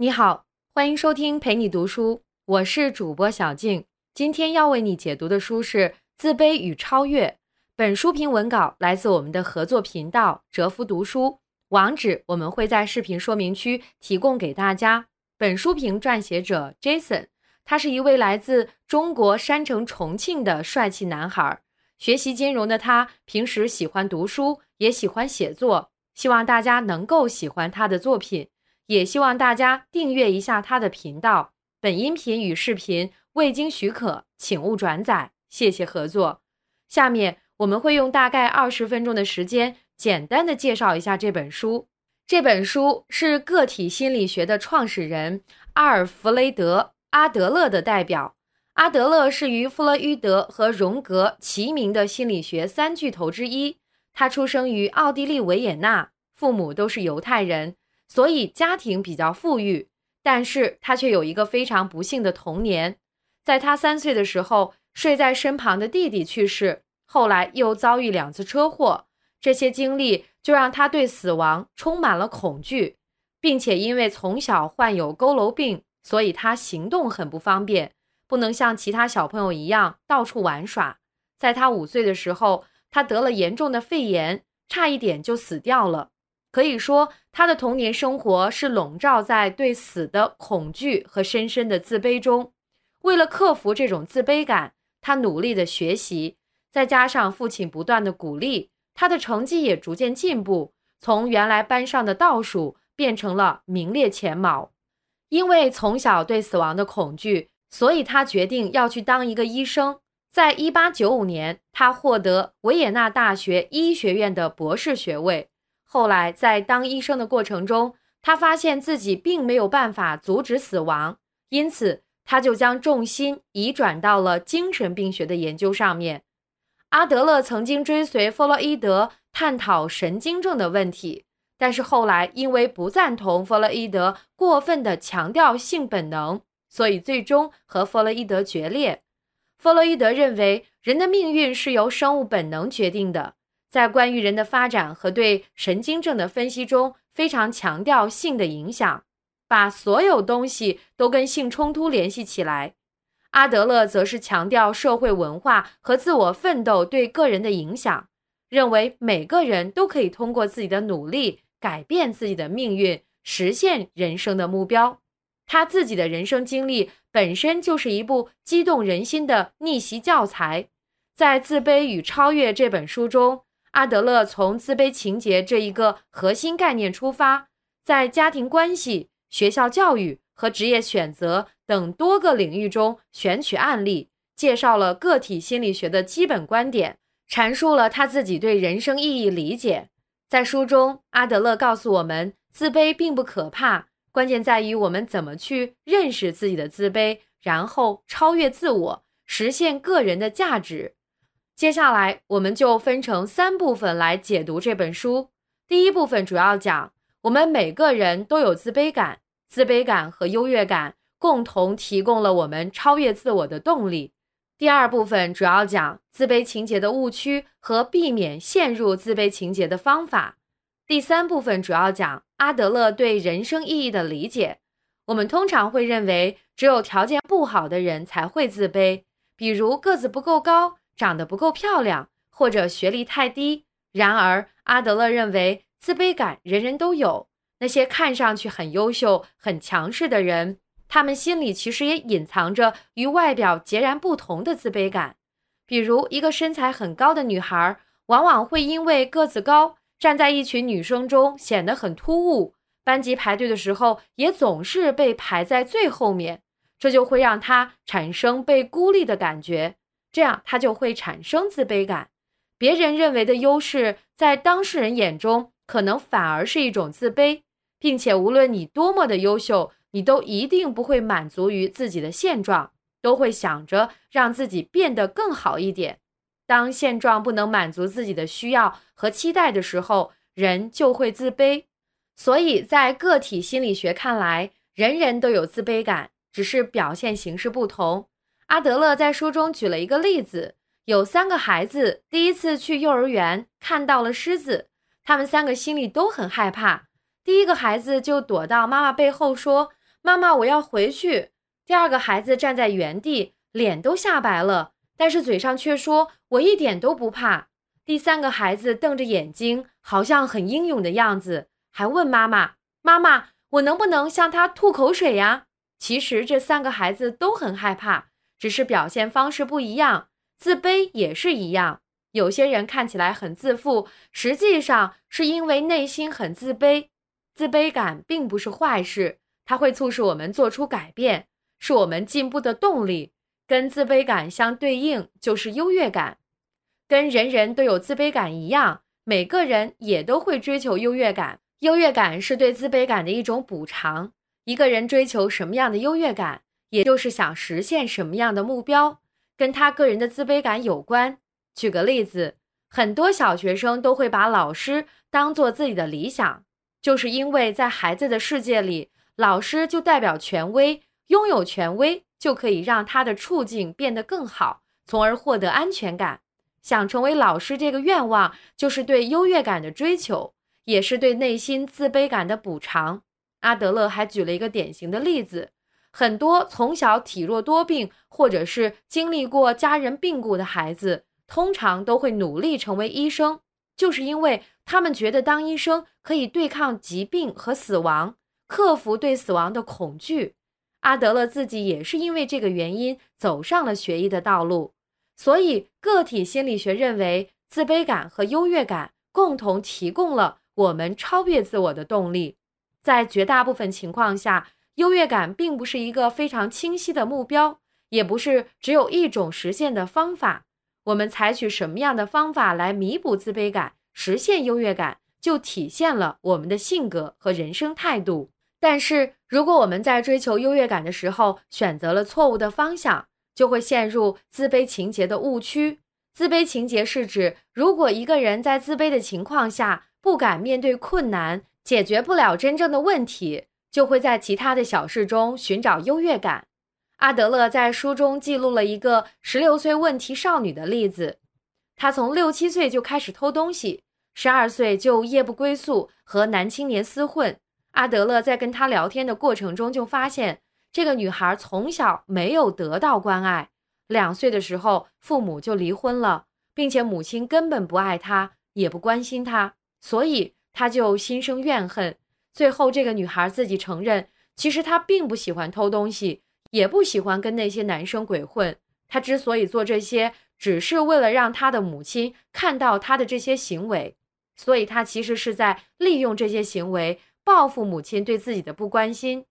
你好，欢迎收听陪你读书，我是主播小静。今天要为你解读的书是《自卑与超越》。本书评文稿来自我们的合作频道哲夫读书，网址我们会在视频说明区提供给大家。本书评撰写者 Jason，他是一位来自中国山城重庆的帅气男孩。学习金融的他，平时喜欢读书，也喜欢写作。希望大家能够喜欢他的作品。也希望大家订阅一下他的频道。本音频与视频未经许可，请勿转载，谢谢合作。下面我们会用大概二十分钟的时间，简单的介绍一下这本书。这本书是个体心理学的创始人阿尔弗雷德·阿德勒的代表。阿德勒是与弗洛伊德和荣格齐名的心理学三巨头之一。他出生于奥地利维也纳，父母都是犹太人。所以家庭比较富裕，但是他却有一个非常不幸的童年。在他三岁的时候，睡在身旁的弟弟去世，后来又遭遇两次车祸，这些经历就让他对死亡充满了恐惧，并且因为从小患有佝偻病，所以他行动很不方便，不能像其他小朋友一样到处玩耍。在他五岁的时候，他得了严重的肺炎，差一点就死掉了。可以说，他的童年生活是笼罩在对死的恐惧和深深的自卑中。为了克服这种自卑感，他努力的学习，再加上父亲不断的鼓励，他的成绩也逐渐进步，从原来班上的倒数变成了名列前茅。因为从小对死亡的恐惧，所以他决定要去当一个医生。在一八九五年，他获得维也纳大学医学院的博士学位。后来，在当医生的过程中，他发现自己并没有办法阻止死亡，因此他就将重心移转到了精神病学的研究上面。阿德勒曾经追随弗洛伊德探讨神经症的问题，但是后来因为不赞同弗洛伊德过分的强调性本能，所以最终和弗洛伊德决裂。弗洛伊德认为人的命运是由生物本能决定的。在关于人的发展和对神经症的分析中，非常强调性的影响，把所有东西都跟性冲突联系起来。阿德勒则是强调社会文化和自我奋斗对个人的影响，认为每个人都可以通过自己的努力改变自己的命运，实现人生的目标。他自己的人生经历本身就是一部激动人心的逆袭教材。在《自卑与超越》这本书中。阿德勒从自卑情节这一个核心概念出发，在家庭关系、学校教育和职业选择等多个领域中选取案例，介绍了个体心理学的基本观点，阐述了他自己对人生意义理解。在书中，阿德勒告诉我们，自卑并不可怕，关键在于我们怎么去认识自己的自卑，然后超越自我，实现个人的价值。接下来，我们就分成三部分来解读这本书。第一部分主要讲我们每个人都有自卑感，自卑感和优越感共同提供了我们超越自我的动力。第二部分主要讲自卑情节的误区和避免陷入自卑情节的方法。第三部分主要讲阿德勒对人生意义的理解。我们通常会认为，只有条件不好的人才会自卑，比如个子不够高。长得不够漂亮，或者学历太低。然而，阿德勒认为自卑感人人都有。那些看上去很优秀、很强势的人，他们心里其实也隐藏着与外表截然不同的自卑感。比如，一个身材很高的女孩，往往会因为个子高，站在一群女生中显得很突兀。班级排队的时候，也总是被排在最后面，这就会让她产生被孤立的感觉。这样，他就会产生自卑感。别人认为的优势，在当事人眼中，可能反而是一种自卑，并且无论你多么的优秀，你都一定不会满足于自己的现状，都会想着让自己变得更好一点。当现状不能满足自己的需要和期待的时候，人就会自卑。所以在个体心理学看来，人人都有自卑感，只是表现形式不同。阿德勒在书中举了一个例子：有三个孩子第一次去幼儿园，看到了狮子，他们三个心里都很害怕。第一个孩子就躲到妈妈背后说：“妈妈，我要回去。第二个孩子站在原地，脸都吓白了，但是嘴上却说：“我一点都不怕。”第三个孩子瞪着眼睛，好像很英勇的样子，还问妈妈：“妈妈，我能不能向他吐口水呀？”其实这三个孩子都很害怕，只是表现方式不一样。自卑也是一样，有些人看起来很自负，实际上是因为内心很自卑。自卑感并不是坏事，它会促使我们做出改变。是我们进步的动力，跟自卑感相对应就是优越感。跟人人都有自卑感一样，每个人也都会追求优越感。优越感是对自卑感的一种补偿。一个人追求什么样的优越感，也就是想实现什么样的目标，跟他个人的自卑感有关。举个例子，很多小学生都会把老师当做自己的理想，就是因为在孩子的世界里，老师就代表权威。拥有权威就可以让他的处境变得更好，从而获得安全感。想成为老师这个愿望，就是对优越感的追求，也是对内心自卑感的补偿。阿德勒还举了一个典型的例子：很多从小体弱多病，或者是经历过家人病故的孩子，通常都会努力成为医生，就是因为他们觉得当医生可以对抗疾病和死亡，克服对死亡的恐惧。阿德勒自己也是因为这个原因走上了学医的道路，所以个体心理学认为，自卑感和优越感共同提供了我们超越自我的动力。在绝大部分情况下，优越感并不是一个非常清晰的目标，也不是只有一种实现的方法。我们采取什么样的方法来弥补自卑感、实现优越感，就体现了我们的性格和人生态度。但是如果我们在追求优越感的时候选择了错误的方向，就会陷入自卑情节的误区。自卑情节是指，如果一个人在自卑的情况下不敢面对困难，解决不了真正的问题，就会在其他的小事中寻找优越感。阿德勒在书中记录了一个十六岁问题少女的例子，她从六七岁就开始偷东西，十二岁就夜不归宿，和男青年厮混。阿德勒在跟他聊天的过程中，就发现这个女孩从小没有得到关爱。两岁的时候，父母就离婚了，并且母亲根本不爱她，也不关心她，所以她就心生怨恨。最后，这个女孩自己承认，其实她并不喜欢偷东西，也不喜欢跟那些男生鬼混。她之所以做这些，只是为了让她的母亲看到她的这些行为，所以她其实是在利用这些行为。报复母亲对自己的不关心，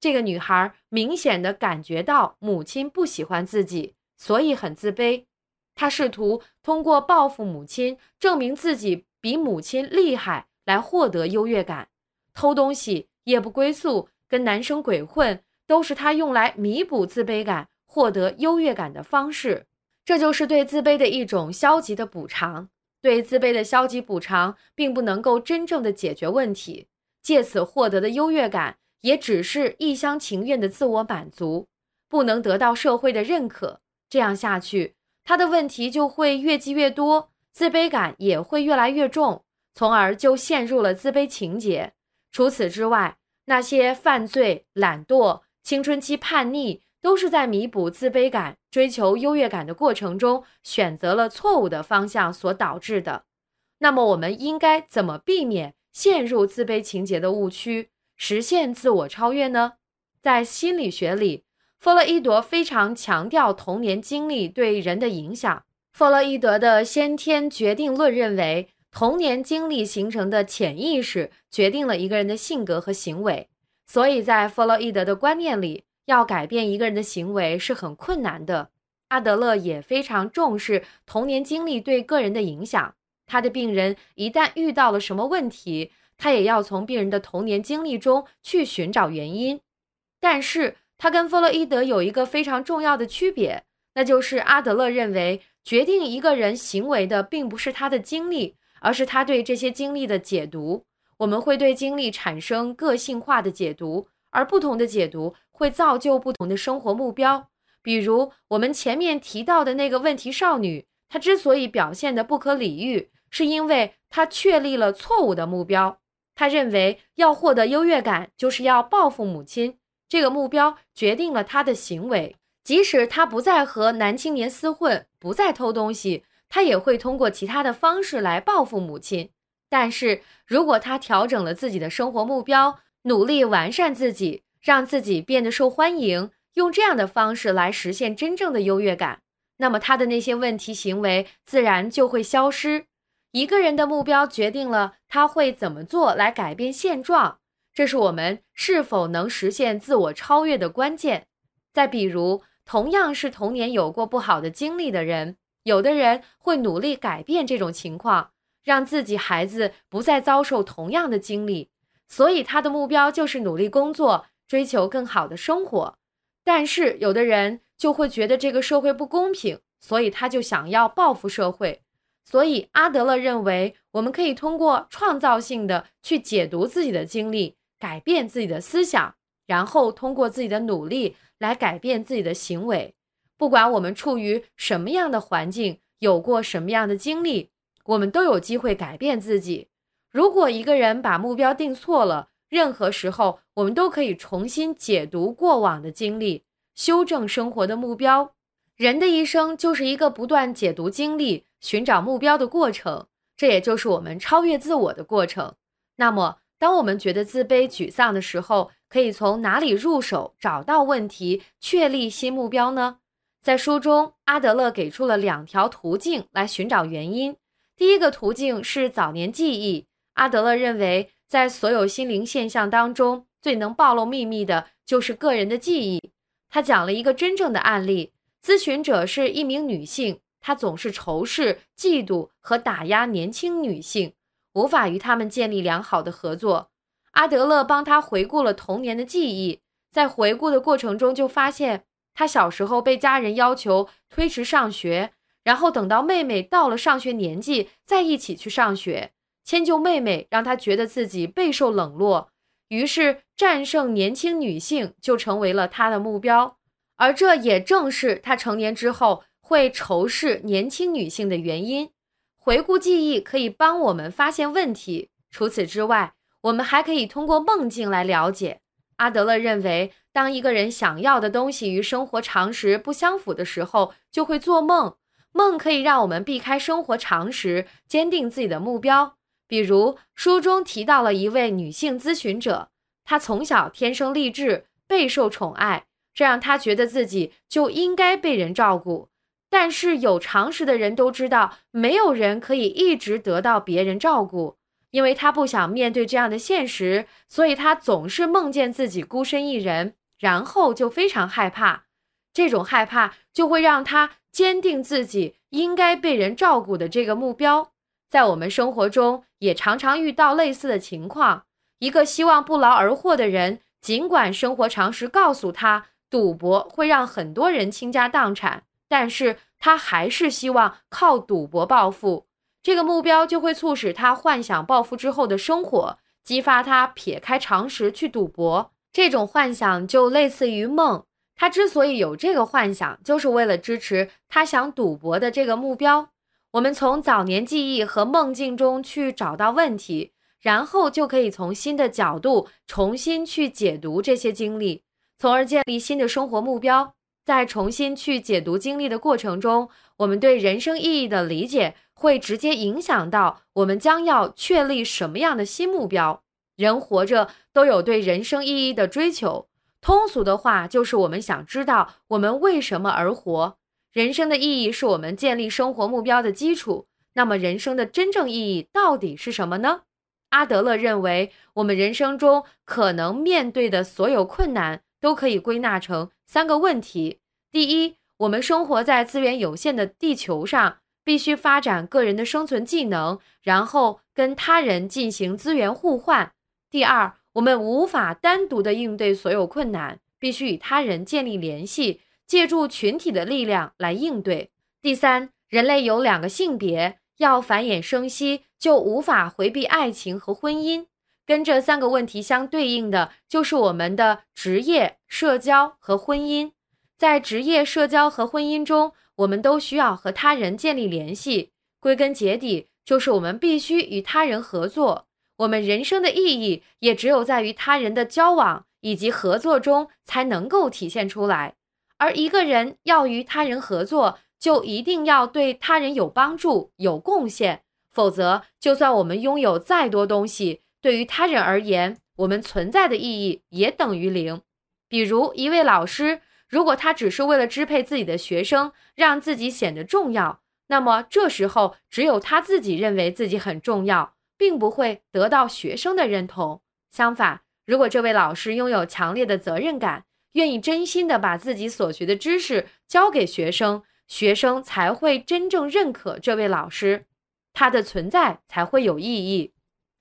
这个女孩明显的感觉到母亲不喜欢自己，所以很自卑。她试图通过报复母亲，证明自己比母亲厉害，来获得优越感。偷东西、夜不归宿、跟男生鬼混，都是她用来弥补自卑感、获得优越感的方式。这就是对自卑的一种消极的补偿。对自卑的消极补偿，并不能够真正的解决问题。借此获得的优越感，也只是一厢情愿的自我满足，不能得到社会的认可。这样下去，他的问题就会越积越多，自卑感也会越来越重，从而就陷入了自卑情节。除此之外，那些犯罪、懒惰、青春期叛逆，都是在弥补自卑感、追求优越感的过程中，选择了错误的方向所导致的。那么，我们应该怎么避免？陷入自卑情节的误区，实现自我超越呢？在心理学里，弗洛伊德非常强调童年经历对人的影响。弗洛伊德的先天决定论认为，童年经历形成的潜意识决定了一个人的性格和行为。所以在弗洛伊德的观念里，要改变一个人的行为是很困难的。阿德勒也非常重视童年经历对个人的影响。他的病人一旦遇到了什么问题，他也要从病人的童年经历中去寻找原因。但是，他跟弗洛伊德有一个非常重要的区别，那就是阿德勒认为，决定一个人行为的并不是他的经历，而是他对这些经历的解读。我们会对经历产生个性化的解读，而不同的解读会造就不同的生活目标。比如，我们前面提到的那个问题少女。她之所以表现的不可理喻，是因为她确立了错误的目标。他认为要获得优越感，就是要报复母亲，这个目标决定了她的行为。即使她不再和男青年厮混，不再偷东西，他也会通过其他的方式来报复母亲。但是如果他调整了自己的生活目标，努力完善自己，让自己变得受欢迎，用这样的方式来实现真正的优越感，那么他的那些问题行为自然就会消失。一个人的目标决定了他会怎么做来改变现状，这是我们是否能实现自我超越的关键。再比如，同样是童年有过不好的经历的人，有的人会努力改变这种情况，让自己孩子不再遭受同样的经历，所以他的目标就是努力工作，追求更好的生活。但是有的人就会觉得这个社会不公平，所以他就想要报复社会。所以阿德勒认为，我们可以通过创造性的去解读自己的经历，改变自己的思想，然后通过自己的努力。来改变自己的行为，不管我们处于什么样的环境，有过什么样的经历，我们都有机会改变自己。如果一个人把目标定错了，任何时候我们都可以重新解读过往的经历，修正生活的目标。人的一生就是一个不断解读经历、寻找目标的过程，这也就是我们超越自我的过程。那么，当我们觉得自卑、沮丧的时候，可以从哪里入手找到问题，确立新目标呢？在书中，阿德勒给出了两条途径来寻找原因。第一个途径是早年记忆。阿德勒认为，在所有心灵现象当中，最能暴露秘密的就是个人的记忆。他讲了一个真正的案例：咨询者是一名女性，她总是仇视、嫉妒和打压年轻女性，无法与她们建立良好的合作。阿德勒帮他回顾了童年的记忆，在回顾的过程中，就发现他小时候被家人要求推迟上学，然后等到妹妹到了上学年纪再一起去上学。迁就妹妹让他觉得自己备受冷落，于是战胜年轻女性就成为了他的目标，而这也正是他成年之后会仇视年轻女性的原因。回顾记忆可以帮我们发现问题，除此之外。我们还可以通过梦境来了解。阿德勒认为，当一个人想要的东西与生活常识不相符的时候，就会做梦。梦可以让我们避开生活常识，坚定自己的目标。比如书中提到了一位女性咨询者，她从小天生丽质，备受宠爱，这让她觉得自己就应该被人照顾。但是有常识的人都知道，没有人可以一直得到别人照顾。因为他不想面对这样的现实，所以他总是梦见自己孤身一人，然后就非常害怕。这种害怕就会让他坚定自己应该被人照顾的这个目标。在我们生活中也常常遇到类似的情况：一个希望不劳而获的人，尽管生活常识告诉他赌博会让很多人倾家荡产，但是他还是希望靠赌博暴富。这个目标就会促使他幻想暴富之后的生活，激发他撇开常识去赌博。这种幻想就类似于梦。他之所以有这个幻想，就是为了支持他想赌博的这个目标。我们从早年记忆和梦境中去找到问题，然后就可以从新的角度重新去解读这些经历，从而建立新的生活目标。在重新去解读经历的过程中，我们对人生意义的理解。会直接影响到我们将要确立什么样的新目标。人活着都有对人生意义的追求，通俗的话就是我们想知道我们为什么而活。人生的意义是我们建立生活目标的基础。那么，人生的真正意义到底是什么呢？阿德勒认为，我们人生中可能面对的所有困难都可以归纳成三个问题：第一，我们生活在资源有限的地球上。必须发展个人的生存技能，然后跟他人进行资源互换。第二，我们无法单独的应对所有困难，必须与他人建立联系，借助群体的力量来应对。第三，人类有两个性别，要繁衍生息，就无法回避爱情和婚姻。跟这三个问题相对应的，就是我们的职业、社交和婚姻。在职业、社交和婚姻中。我们都需要和他人建立联系，归根结底就是我们必须与他人合作。我们人生的意义也只有在与他人的交往以及合作中才能够体现出来。而一个人要与他人合作，就一定要对他人有帮助、有贡献，否则，就算我们拥有再多东西，对于他人而言，我们存在的意义也等于零。比如，一位老师，如果他只是为了支配自己的学生，让自己显得重要，那么这时候只有他自己认为自己很重要，并不会得到学生的认同。相反，如果这位老师拥有强烈的责任感，愿意真心的把自己所学的知识教给学生，学生才会真正认可这位老师，他的存在才会有意义。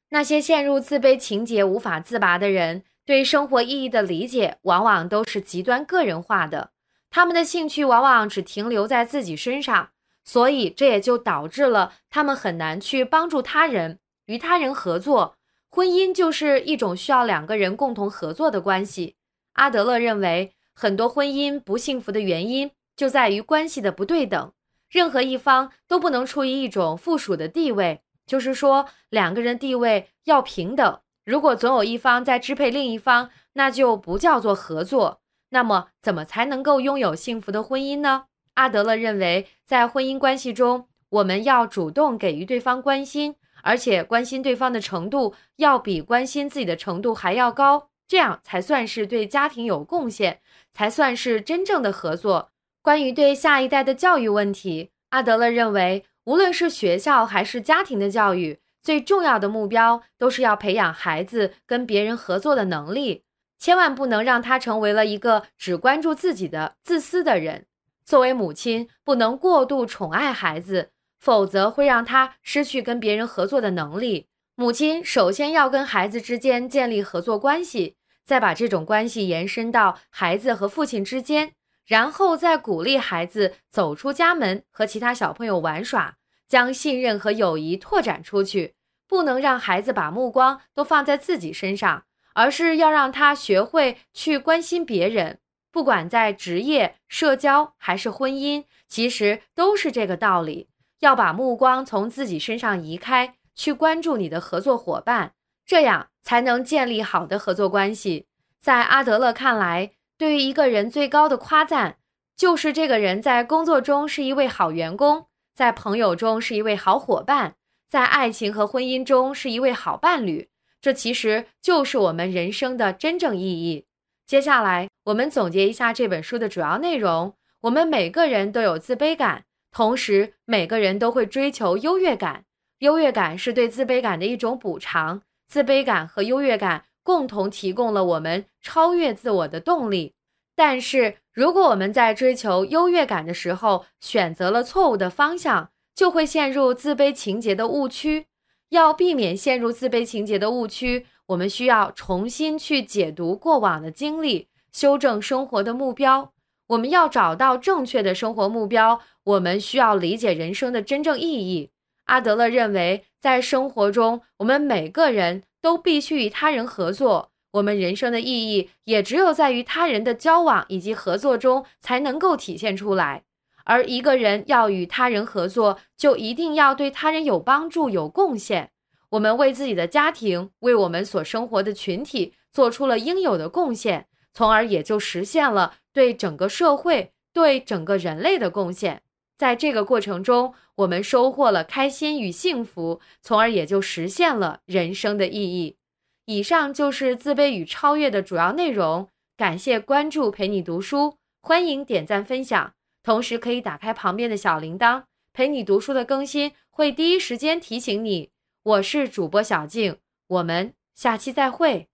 那些陷入自卑情节无法自拔的人，对生活意义的理解往往都是极端个人化的，他们的兴趣往往只停留在自己身上，所以这也就导致了他们很难去帮助他人，与他人合作。婚姻就是一种需要两个人共同合作的关系。阿德勒认为，很多婚姻不幸福的原因就在于关系的不对等，任何一方都不能处于一种附属的地位，就是说，两个人地位要平等。如果总有一方在支配另一方，那就不叫做合作。那么，怎么才能够拥有幸福的婚姻呢？阿德勒认为，在婚姻关系中，我们要主动给予对方关心，而且关心对方的程度要比关心自己的程度还要高。这样才算是对家庭有贡献，才算是真正的合作。关于对下一代的教育问题，阿德勒认为，无论是学校还是家庭的教育，最重要的目标都是要培养孩子跟别人合作的能力，千万不能让他成为了一个只关注自己的自私的人。作为母亲，不能过度宠爱孩子，否则会让他失去跟别人合作的能力。母亲首先要跟孩子之间建立合作关系。再把这种关系延伸到孩子和父亲之间，然后再鼓励孩子走出家门和其他小朋友玩耍，将信任和友谊拓展出去。不能让孩子把目光都放在自己身上，而是要让他学会去关心别人。不管在职业、社交还是婚姻，其实都是这个道理。要把目光从自己身上移开，去关注你的合作伙伴。这样才能建立好的合作关系。在阿德勒看来，对于一个人最高的夸赞，就是这个人在工作中是一位好员工，在朋友中是一位好伙伴，在爱情和婚姻中是一位好伴侣。这其实就是我们人生的真正意义。接下来，我们总结一下这本书的主要内容：我们每个人都有自卑感，同时每个人都会追求优越感。优越感是对自卑感的一种补偿。自卑感和优越感共同提供了我们超越自我的动力，但是如果我们在追求优越感的时候选择了错误的方向，就会陷入自卑情节的误区。要避免陷入自卑情节的误区，我们需要重新去解读过往的经历，修正生活的目标。我们要找到正确的生活目标，我们需要理解人生的真正意义。阿德勒认为，在生活中，我们每个人都必须与他人合作。我们人生的意义也只有在与他人的交往以及合作中才能够体现出来。而一个人要与他人合作，就一定要对他人有帮助、有贡献。我们为自己的家庭、为我们所生活的群体做出了应有的贡献，从而也就实现了对整个社会、对整个人类的贡献。在这个过程中，我们收获了开心与幸福，从而也就实现了人生的意义。以上就是自卑与超越的主要内容。感谢关注，陪你读书，欢迎点赞分享，同时可以打开旁边的小铃铛，陪你读书的更新会第一时间提醒你。我是主播小静，我们下期再会。